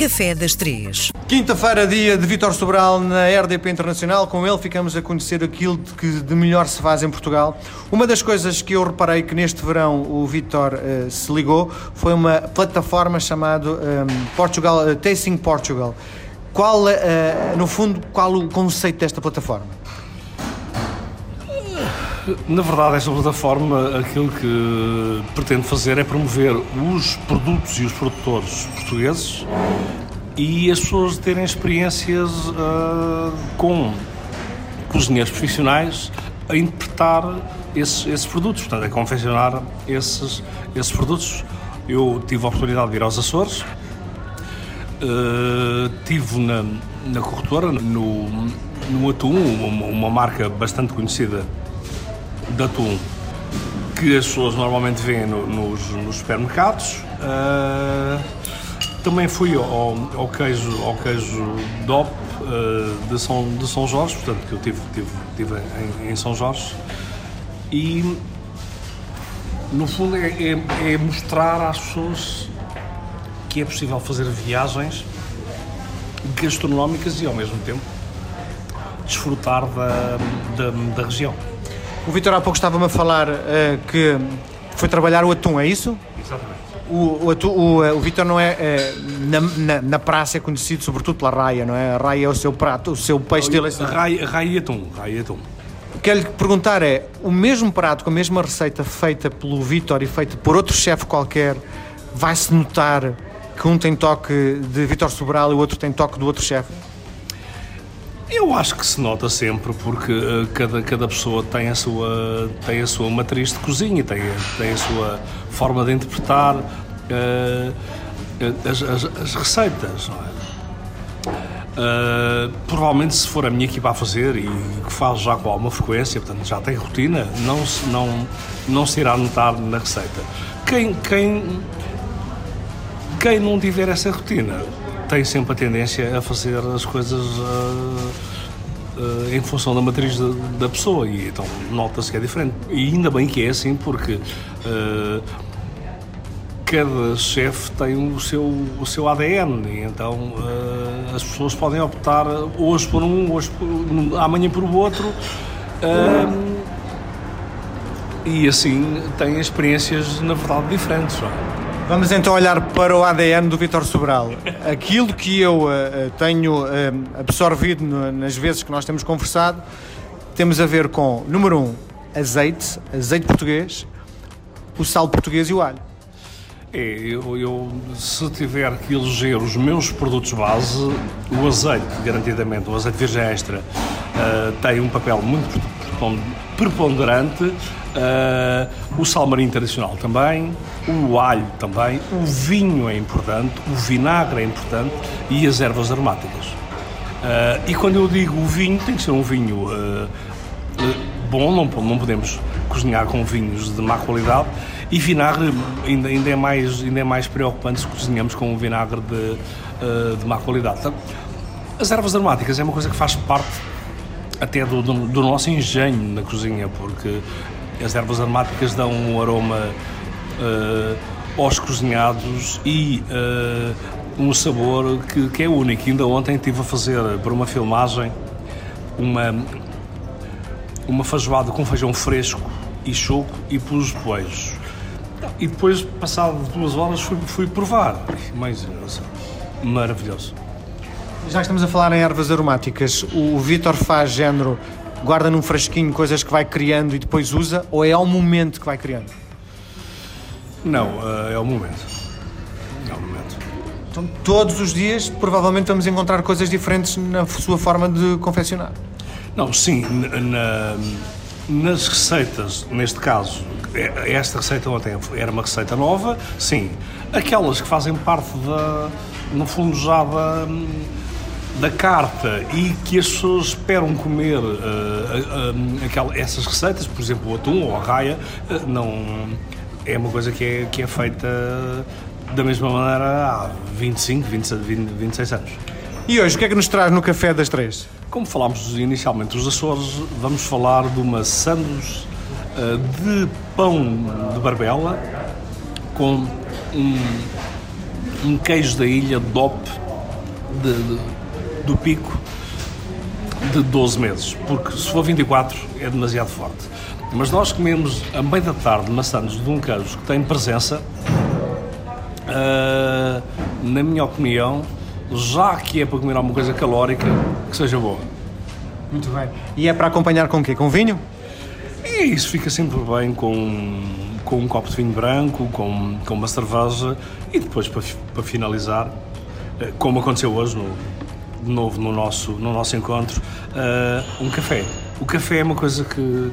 Café das Três. Quinta-feira, dia de Vítor Sobral na RDP Internacional. Com ele ficamos a conhecer aquilo de que de melhor se faz em Portugal. Uma das coisas que eu reparei que neste verão o Vítor uh, se ligou foi uma plataforma chamada um, Portugal, uh, Tasting Portugal. Qual, uh, no fundo, qual o conceito desta plataforma? Na verdade, esta plataforma aquilo que pretende fazer é promover os produtos e os produtores portugueses e as pessoas terem experiências uh, com cozinheiros profissionais a interpretar esses, esses produtos, portanto, a confeccionar esses, esses produtos. Eu tive a oportunidade de ir aos Açores, uh, tive na, na corretora, no, no Atum, uma, uma marca bastante conhecida de atum que as pessoas normalmente veem no, nos, nos, supermercados. Uh, também fui ao, ao, queijo, ao queijo DOP uh, de, São, de São Jorge, portanto, que eu tive, tive, tive em, em São Jorge. E, no fundo, é, é, é, mostrar às pessoas que é possível fazer viagens gastronómicas e, ao mesmo tempo, desfrutar da, da, da região. O Vitor há pouco estava-me a falar uh, que foi trabalhar o atum, é isso? Exatamente. O, o, o, eh, o Vitor não é, é na, na, na, praça é conhecido sobretudo pela raia, não é? A raia é o seu prato, o seu peixe de eleição. Raia, raia e atum, raia e atum. O que lhe perguntar é, o mesmo prato, com a mesma receita feita pelo Vitor e feita por outro chefe qualquer, vai-se notar que um tem toque de Vitor Sobral e o outro tem toque do outro chefe? Eu acho que se nota sempre porque uh, cada, cada pessoa tem a sua, tem a sua matriz de cozinha, tem, tem a sua forma de interpretar uh, as, as, as, receitas. Uh, provavelmente se for a minha equipa a fazer e que faz já com alguma frequência, portanto já tem rotina, não se, não, não se irá notar na receita. Quem, quem, quem não tiver essa rotina tem sempre a tendência a fazer as coisas uh, uh, em função da matriz da, da pessoa e então nota-se que é diferente. E ainda bem que é assim, porque uh, cada chefe tem o seu, o seu ADN e então as pessoas podem optar hoje por um, hoje por, amanhã por outro. e assim têm experiências, na verdade, diferentes. Não é? Vamos então olhar para o ADN do Vitor Sobral. Aquilo que eu uh, tenho uh, absorvido no, nas vezes que nós temos conversado, temos a ver com, número um, azeite, azeite português, o sal português e o alho. É, eu, eu, se tiver que eleger os meus produtos base, o azeite, garantidamente, o azeite virgem extra, uh, tem um papel muito preponderante Uh, o sal marinho tradicional também, o alho também, o vinho é importante, o vinagre é importante e as ervas aromáticas. Uh, e quando eu digo o vinho, tem que ser um vinho uh, bom, não, não podemos cozinhar com vinhos de má qualidade e vinagre ainda, ainda, é, mais, ainda é mais preocupante se cozinhamos com um vinagre de, de má qualidade. Então, as ervas aromáticas é uma coisa que faz parte até do, do, do, nosso engenho na cozinha, porque as ervas aromáticas dão um aroma uh, aos cozinhados e uh, um sabor que, que, é único. Ainda ontem estive a fazer para uma filmagem uma, uma feijoada com feijão fresco e choco e pus poejos. E depois, passado duas horas, fui, fui provar. Mas, maravilhoso. Já estamos a falar em ervas aromáticas, o Vitor faz género guarda num frasquinho coisas que vai criando e depois usa, ou é ao momento que vai criando? Não, uh, é ao momento. É ao momento. Então, todos os dias, provavelmente, vamos encontrar coisas diferentes na sua forma de confeccionar. Não, sim. Na, nas receitas, neste caso, é, esta receita ontem era uma receita nova, sim. Aquelas que fazem parte da, no fundo, já da da carta e que as pessoas esperam comer uh, uh, aquela, essas receitas, por exemplo, o atum ou a raia, uh, não é uma coisa que é, que é feita da mesma maneira há 25, 20, 20, 26 anos. E hoje, o que é que nos traz no Café das Três? Como falámos inicialmente dos Açores, vamos falar de uma sandes de pão de barbela com um, um queijo da ilha DOP de, de, do pico de 12 meses, porque se for 24 é demasiado forte. Mas nós comemos a meio da tarde maçãs de um queijo que tem presença, uh, na minha opinião, já que é para comer alguma coisa calórica, que seja boa. Muito bem. E é para acompanhar com o quê? Com vinho? E isso fica sempre bem com, com um copo de vinho branco, com, com uma cerveja e depois para, para finalizar, eh, como aconteceu hoje no, de novo no nosso, no nosso encontro, uh, um café. O café é uma coisa que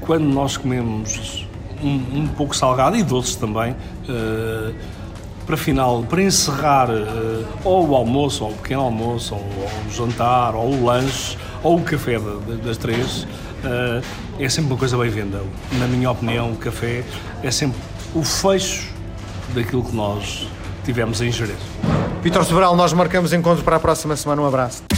quando nós comemos um, um pouco salgado e doces também, uh, para final, para encerrar uh, ou o almoço, ou o pequeno almoço, ou, ou o jantar, ou o lanche, ou o café de, de, das três, é sempre uma coisa bem-vinda. Na minha opinião, o café é sempre o fecho daquilo que nós tivemos a ingerir. Vitor Sobral, nós marcamos encontro para a próxima semana. Um abraço.